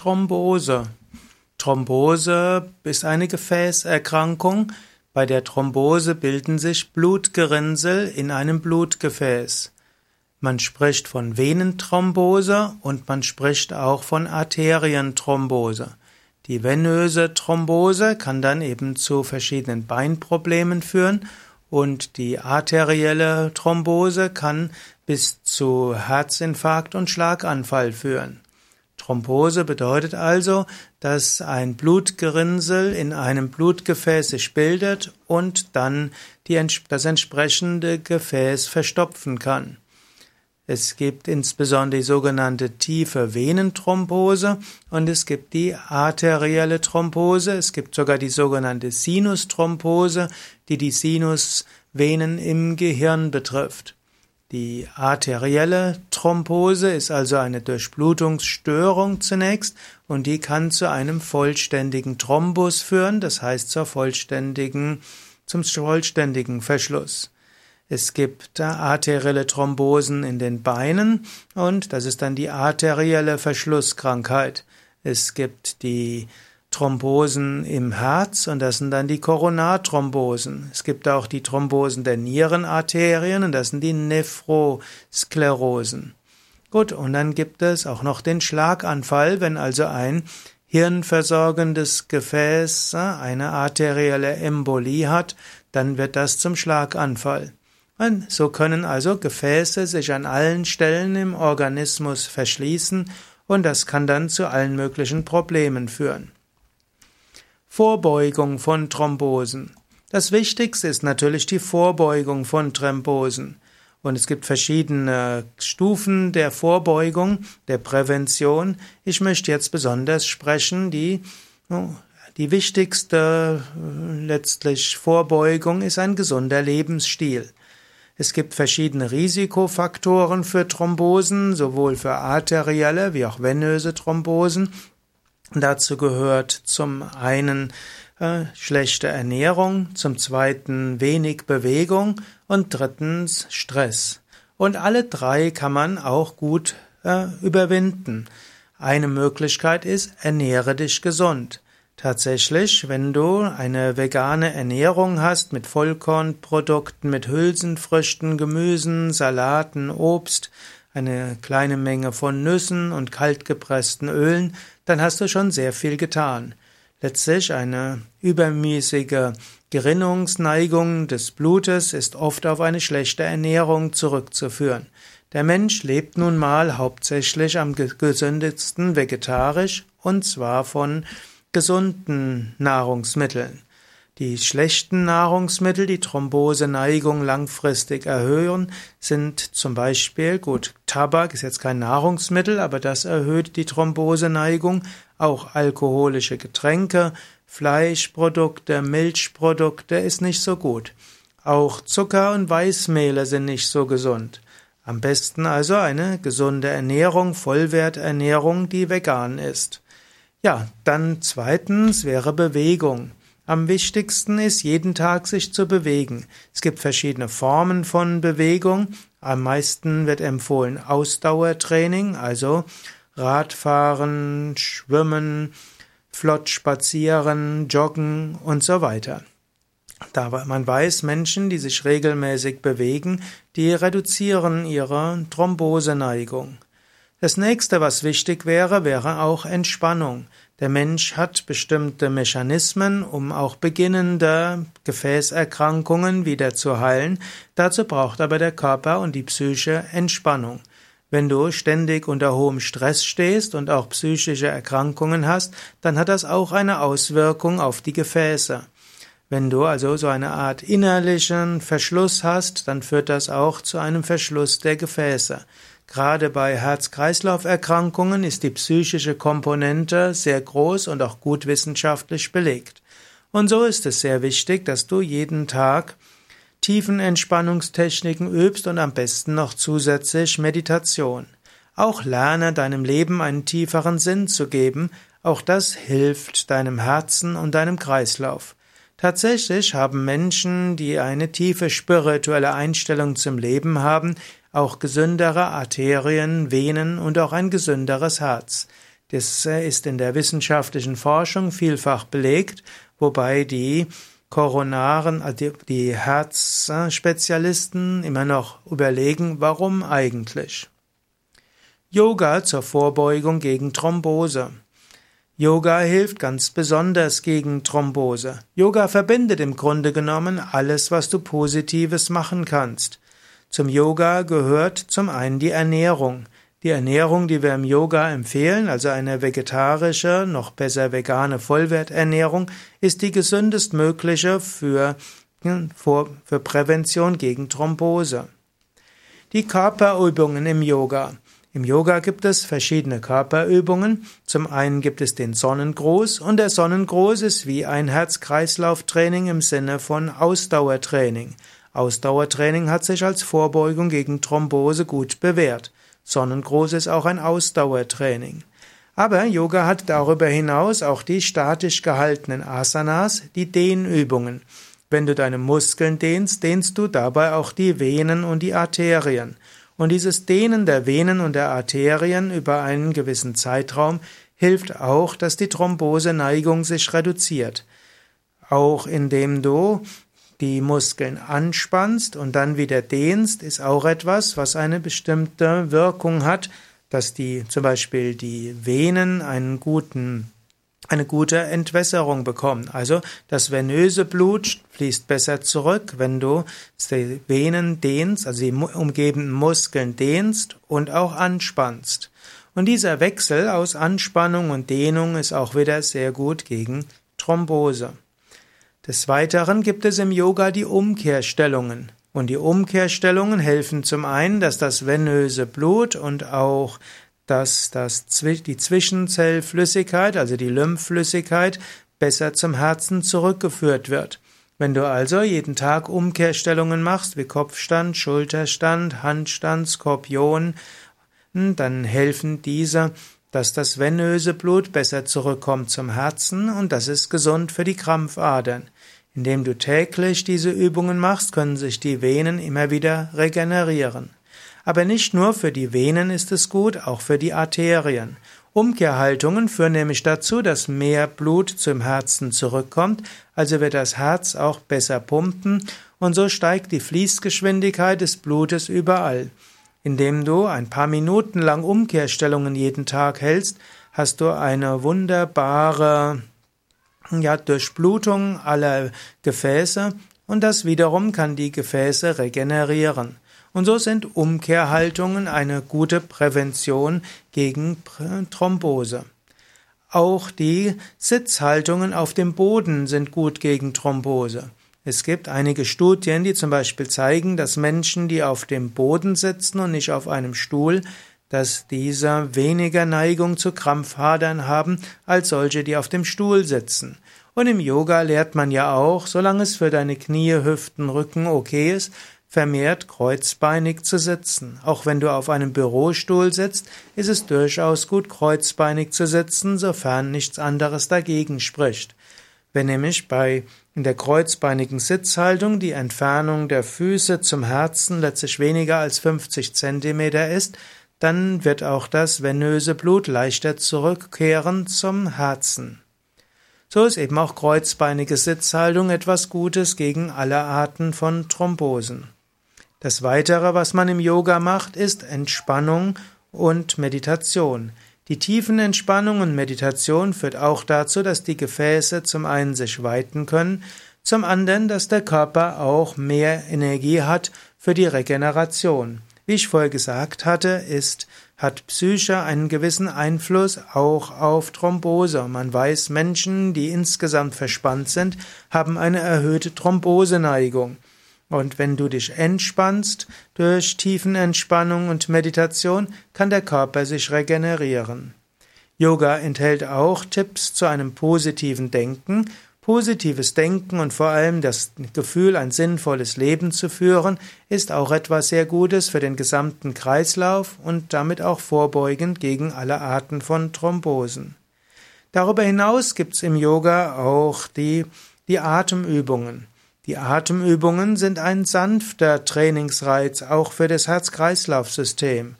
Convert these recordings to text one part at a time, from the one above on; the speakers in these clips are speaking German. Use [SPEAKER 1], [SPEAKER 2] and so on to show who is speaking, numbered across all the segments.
[SPEAKER 1] Thrombose. Thrombose ist eine Gefäßerkrankung. Bei der Thrombose bilden sich Blutgerinnsel in einem Blutgefäß. Man spricht von Venenthrombose und man spricht auch von Arterienthrombose. Die venöse Thrombose kann dann eben zu verschiedenen Beinproblemen führen und die arterielle Thrombose kann bis zu Herzinfarkt und Schlaganfall führen. Thrombose bedeutet also, dass ein Blutgerinnsel in einem Blutgefäß sich bildet und dann die, das entsprechende Gefäß verstopfen kann. Es gibt insbesondere die sogenannte tiefe Venenthrombose und es gibt die arterielle Thrombose. Es gibt sogar die sogenannte Sinusthrombose, die die Sinusvenen im Gehirn betrifft. Die arterielle Thrombose ist also eine Durchblutungsstörung zunächst und die kann zu einem vollständigen Thrombus führen, das heißt zur vollständigen, zum vollständigen Verschluss. Es gibt arterielle Thrombosen in den Beinen und das ist dann die arterielle Verschlusskrankheit. Es gibt die Thrombosen im Herz und das sind dann die Koronarthrombosen. Es gibt auch die Thrombosen der Nierenarterien und das sind die Nephrosklerosen. Gut, und dann gibt es auch noch den Schlaganfall, wenn also ein hirnversorgendes Gefäß eine arterielle Embolie hat, dann wird das zum Schlaganfall. Und so können also Gefäße sich an allen Stellen im Organismus verschließen und das kann dann zu allen möglichen Problemen führen. Vorbeugung von Thrombosen. Das Wichtigste ist natürlich die Vorbeugung von Thrombosen. Und es gibt verschiedene Stufen der Vorbeugung, der Prävention. Ich möchte jetzt besonders sprechen, die, die wichtigste letztlich Vorbeugung ist ein gesunder Lebensstil. Es gibt verschiedene Risikofaktoren für Thrombosen, sowohl für arterielle wie auch venöse Thrombosen. Dazu gehört zum einen äh, schlechte Ernährung, zum zweiten wenig Bewegung und drittens Stress. Und alle drei kann man auch gut äh, überwinden. Eine Möglichkeit ist, ernähre dich gesund. Tatsächlich, wenn du eine vegane Ernährung hast mit Vollkornprodukten, mit Hülsenfrüchten, Gemüsen, Salaten, Obst, eine kleine Menge von Nüssen und kaltgepressten Ölen, dann hast du schon sehr viel getan. Letztlich eine übermäßige Gerinnungsneigung des Blutes ist oft auf eine schlechte Ernährung zurückzuführen. Der Mensch lebt nun mal hauptsächlich am gesündesten vegetarisch und zwar von gesunden Nahrungsmitteln. Die schlechten Nahrungsmittel, die Thromboseneigung langfristig erhöhen, sind zum Beispiel, gut, Tabak ist jetzt kein Nahrungsmittel, aber das erhöht die Thromboseneigung, auch alkoholische Getränke, Fleischprodukte, Milchprodukte ist nicht so gut. Auch Zucker und Weißmehle sind nicht so gesund. Am besten also eine gesunde Ernährung, Vollwerternährung, die vegan ist. Ja, dann zweitens wäre Bewegung. Am wichtigsten ist, jeden Tag sich zu bewegen. Es gibt verschiedene Formen von Bewegung. Am meisten wird empfohlen Ausdauertraining, also Radfahren, Schwimmen, flott spazieren, joggen und so weiter. Da man weiß, Menschen, die sich regelmäßig bewegen, die reduzieren ihre Thromboseneigung. Das nächste, was wichtig wäre, wäre auch Entspannung. Der Mensch hat bestimmte Mechanismen, um auch beginnende Gefäßerkrankungen wieder zu heilen. Dazu braucht aber der Körper und die Psyche Entspannung. Wenn du ständig unter hohem Stress stehst und auch psychische Erkrankungen hast, dann hat das auch eine Auswirkung auf die Gefäße. Wenn du also so eine Art innerlichen Verschluss hast, dann führt das auch zu einem Verschluss der Gefäße. Gerade bei Herz-Kreislauf-Erkrankungen ist die psychische Komponente sehr groß und auch gut wissenschaftlich belegt. Und so ist es sehr wichtig, dass du jeden Tag tiefen Entspannungstechniken übst und am besten noch zusätzlich Meditation. Auch lerne deinem Leben einen tieferen Sinn zu geben, auch das hilft deinem Herzen und deinem Kreislauf. Tatsächlich haben Menschen, die eine tiefe spirituelle Einstellung zum Leben haben, auch gesündere Arterien, Venen und auch ein gesünderes Herz. Das äh, ist in der wissenschaftlichen Forschung vielfach belegt, wobei die Koronaren, also die Herzspezialisten immer noch überlegen, warum eigentlich. Yoga zur Vorbeugung gegen Thrombose. Yoga hilft ganz besonders gegen Thrombose. Yoga verbindet im Grunde genommen alles, was du Positives machen kannst. Zum Yoga gehört zum einen die Ernährung. Die Ernährung, die wir im Yoga empfehlen, also eine vegetarische, noch besser vegane Vollwerternährung, ist die gesündestmögliche für, für Prävention gegen Thrombose. Die Körperübungen im Yoga. Im Yoga gibt es verschiedene Körperübungen. Zum einen gibt es den Sonnengruß und der Sonnengruß ist wie ein Herz-Kreislauf-Training im Sinne von Ausdauertraining. Ausdauertraining hat sich als Vorbeugung gegen Thrombose gut bewährt. Sonnengruß ist auch ein Ausdauertraining. Aber Yoga hat darüber hinaus auch die statisch gehaltenen Asanas, die Dehnübungen. Wenn du deine Muskeln dehnst, dehnst du dabei auch die Venen und die Arterien. Und dieses Dehnen der Venen und der Arterien über einen gewissen Zeitraum hilft auch, dass die Thromboseneigung sich reduziert. Auch indem du die Muskeln anspannst und dann wieder dehnst, ist auch etwas, was eine bestimmte Wirkung hat, dass die zum Beispiel die Venen einen guten eine gute Entwässerung bekommen. Also das venöse Blut fließt besser zurück, wenn du die Venen dehnst, also die umgebenden Muskeln dehnst und auch anspannst. Und dieser Wechsel aus Anspannung und Dehnung ist auch wieder sehr gut gegen Thrombose. Des Weiteren gibt es im Yoga die Umkehrstellungen. Und die Umkehrstellungen helfen zum einen, dass das venöse Blut und auch dass das, die Zwischenzellflüssigkeit, also die Lymphflüssigkeit, besser zum Herzen zurückgeführt wird. Wenn du also jeden Tag Umkehrstellungen machst, wie Kopfstand, Schulterstand, Handstand, Skorpion, dann helfen diese dass das venöse Blut besser zurückkommt zum Herzen und das ist gesund für die Krampfadern. Indem du täglich diese Übungen machst, können sich die Venen immer wieder regenerieren. Aber nicht nur für die Venen ist es gut, auch für die Arterien. Umkehrhaltungen führen nämlich dazu, dass mehr Blut zum Herzen zurückkommt, also wird das Herz auch besser pumpen und so steigt die Fließgeschwindigkeit des Blutes überall. Indem du ein paar Minuten lang Umkehrstellungen jeden Tag hältst, hast du eine wunderbare ja, Durchblutung aller Gefäße und das wiederum kann die Gefäße regenerieren. Und so sind Umkehrhaltungen eine gute Prävention gegen Thrombose. Auch die Sitzhaltungen auf dem Boden sind gut gegen Thrombose. Es gibt einige Studien, die zum Beispiel zeigen, dass Menschen, die auf dem Boden sitzen und nicht auf einem Stuhl, dass diese weniger Neigung zu Krampfhadern haben als solche, die auf dem Stuhl sitzen. Und im Yoga lehrt man ja auch, solange es für deine Knie, Hüften, Rücken okay ist, vermehrt kreuzbeinig zu sitzen. Auch wenn du auf einem Bürostuhl sitzt, ist es durchaus gut, kreuzbeinig zu sitzen, sofern nichts anderes dagegen spricht. Wenn nämlich bei in der kreuzbeinigen Sitzhaltung die Entfernung der Füße zum Herzen letztlich weniger als 50 Zentimeter ist, dann wird auch das venöse Blut leichter zurückkehren zum Herzen. So ist eben auch kreuzbeinige Sitzhaltung etwas Gutes gegen alle Arten von Thrombosen. Das Weitere, was man im Yoga macht, ist Entspannung und Meditation. Die Tiefenentspannung und Meditation führt auch dazu, dass die Gefäße zum einen sich weiten können, zum anderen, dass der Körper auch mehr Energie hat für die Regeneration. Wie ich vorher gesagt hatte, ist, hat Psyche einen gewissen Einfluss auch auf Thrombose. Man weiß, Menschen, die insgesamt verspannt sind, haben eine erhöhte Thromboseneigung. Und wenn du dich entspannst durch Tiefenentspannung und Meditation, kann der Körper sich regenerieren. Yoga enthält auch Tipps zu einem positiven Denken. Positives Denken und vor allem das Gefühl, ein sinnvolles Leben zu führen, ist auch etwas sehr Gutes für den gesamten Kreislauf und damit auch vorbeugend gegen alle Arten von Thrombosen. Darüber hinaus gibt's im Yoga auch die, die Atemübungen. Die Atemübungen sind ein sanfter Trainingsreiz auch für das Herz-Kreislauf-System.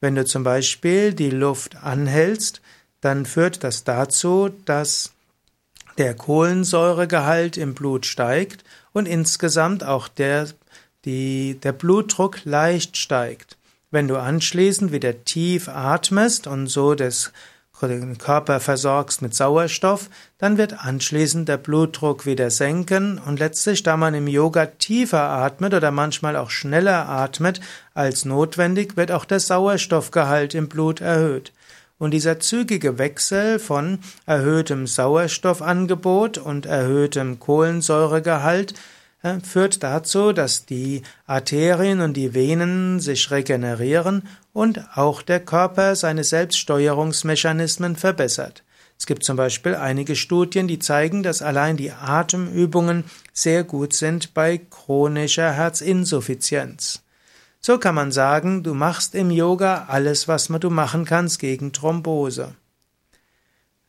[SPEAKER 1] Wenn du zum Beispiel die Luft anhältst, dann führt das dazu, dass der Kohlensäuregehalt im Blut steigt und insgesamt auch der, die, der Blutdruck leicht steigt. Wenn du anschließend wieder tief atmest und so das den Körper versorgst mit Sauerstoff, dann wird anschließend der Blutdruck wieder senken und letztlich, da man im Yoga tiefer atmet oder manchmal auch schneller atmet als notwendig, wird auch der Sauerstoffgehalt im Blut erhöht. Und dieser zügige Wechsel von erhöhtem Sauerstoffangebot und erhöhtem Kohlensäuregehalt führt dazu, dass die Arterien und die Venen sich regenerieren und auch der Körper seine Selbststeuerungsmechanismen verbessert. Es gibt zum Beispiel einige Studien, die zeigen, dass allein die Atemübungen sehr gut sind bei chronischer Herzinsuffizienz. So kann man sagen, du machst im Yoga alles, was du machen kannst gegen Thrombose.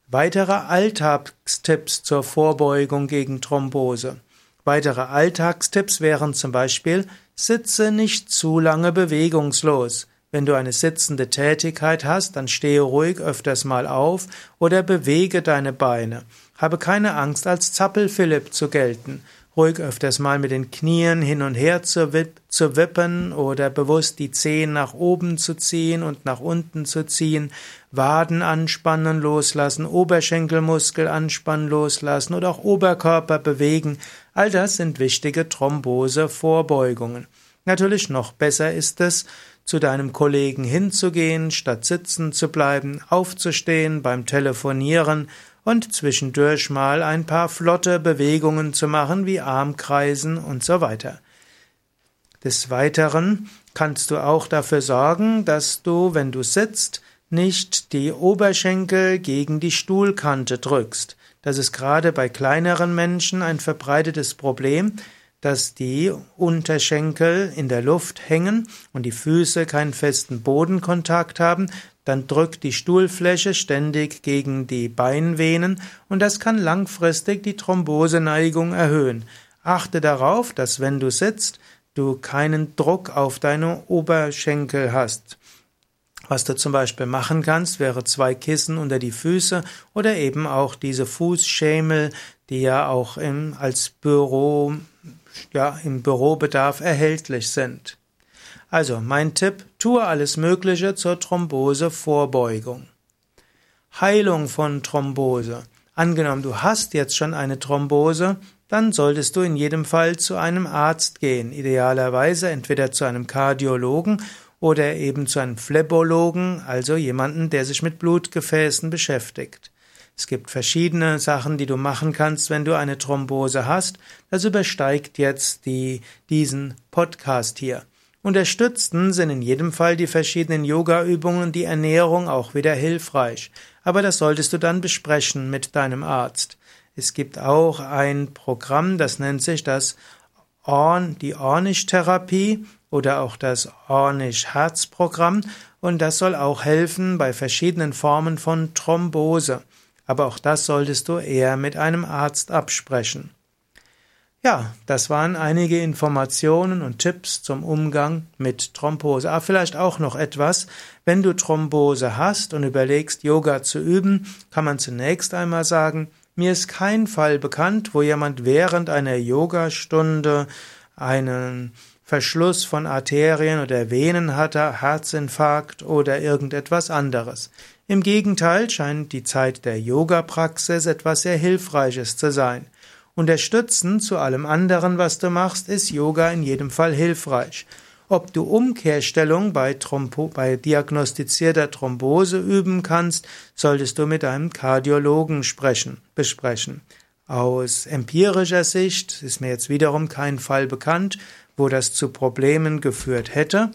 [SPEAKER 1] Weitere Alltagstipps zur Vorbeugung gegen Thrombose. Weitere Alltagstipps wären zum Beispiel, sitze nicht zu lange bewegungslos. Wenn du eine sitzende Tätigkeit hast, dann stehe ruhig öfters mal auf oder bewege deine Beine. Habe keine Angst, als Zappelphilipp zu gelten ruhig öfters mal mit den Knien hin und her zu, zu wippen oder bewusst die Zehen nach oben zu ziehen und nach unten zu ziehen, Waden anspannen, loslassen, Oberschenkelmuskel anspannen, loslassen oder auch Oberkörper bewegen. All das sind wichtige Thrombose-Vorbeugungen. Natürlich noch besser ist es, zu deinem Kollegen hinzugehen, statt sitzen zu bleiben, aufzustehen beim Telefonieren und zwischendurch mal ein paar flotte Bewegungen zu machen, wie Armkreisen und so weiter. Des Weiteren kannst du auch dafür sorgen, dass du, wenn du sitzt, nicht die Oberschenkel gegen die Stuhlkante drückst. Das ist gerade bei kleineren Menschen ein verbreitetes Problem, dass die Unterschenkel in der Luft hängen und die Füße keinen festen Bodenkontakt haben, dann drückt die Stuhlfläche ständig gegen die Beinvenen und das kann langfristig die Thromboseneigung erhöhen. Achte darauf, dass wenn du sitzt, du keinen Druck auf deine Oberschenkel hast. Was du zum Beispiel machen kannst, wäre zwei Kissen unter die Füße oder eben auch diese Fußschemel, die ja auch im, als Büro ja, im Bürobedarf erhältlich sind. Also mein Tipp, tue alles Mögliche zur Thrombosevorbeugung. Heilung von Thrombose. Angenommen, du hast jetzt schon eine Thrombose, dann solltest du in jedem Fall zu einem Arzt gehen, idealerweise entweder zu einem Kardiologen oder eben zu einem Phlebologen, also jemanden, der sich mit Blutgefäßen beschäftigt. Es gibt verschiedene Sachen, die du machen kannst, wenn du eine Thrombose hast. Das übersteigt jetzt die, diesen Podcast hier. Unterstützten sind in jedem Fall die verschiedenen Yoga-Übungen und die Ernährung auch wieder hilfreich. Aber das solltest du dann besprechen mit deinem Arzt. Es gibt auch ein Programm, das nennt sich das Orn, die Ornish-Therapie oder auch das Ornish-Herz-Programm und das soll auch helfen bei verschiedenen Formen von Thrombose aber auch das solltest du eher mit einem Arzt absprechen. Ja, das waren einige Informationen und Tipps zum Umgang mit Thrombose. Ah, vielleicht auch noch etwas. Wenn du Thrombose hast und überlegst, Yoga zu üben, kann man zunächst einmal sagen, mir ist kein Fall bekannt, wo jemand während einer Yogastunde einen Verschluss von Arterien oder Venen hatte, Herzinfarkt oder irgendetwas anderes. Im Gegenteil scheint die Zeit der Yoga-Praxis etwas sehr Hilfreiches zu sein. Unterstützend zu allem anderen, was du machst, ist Yoga in jedem Fall hilfreich. Ob du Umkehrstellung bei, Thrombo bei diagnostizierter Thrombose üben kannst, solltest du mit einem Kardiologen sprechen, besprechen. Aus empirischer Sicht ist mir jetzt wiederum kein Fall bekannt, wo das zu Problemen geführt hätte,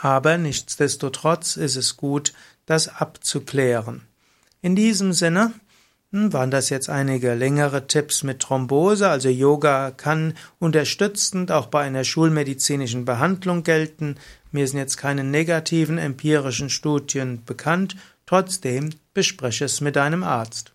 [SPEAKER 1] aber nichtsdestotrotz ist es gut, das abzuklären. In diesem Sinne waren das jetzt einige längere Tipps mit Thrombose, also Yoga kann unterstützend auch bei einer schulmedizinischen Behandlung gelten. Mir sind jetzt keine negativen empirischen Studien bekannt, trotzdem bespreche es mit deinem Arzt.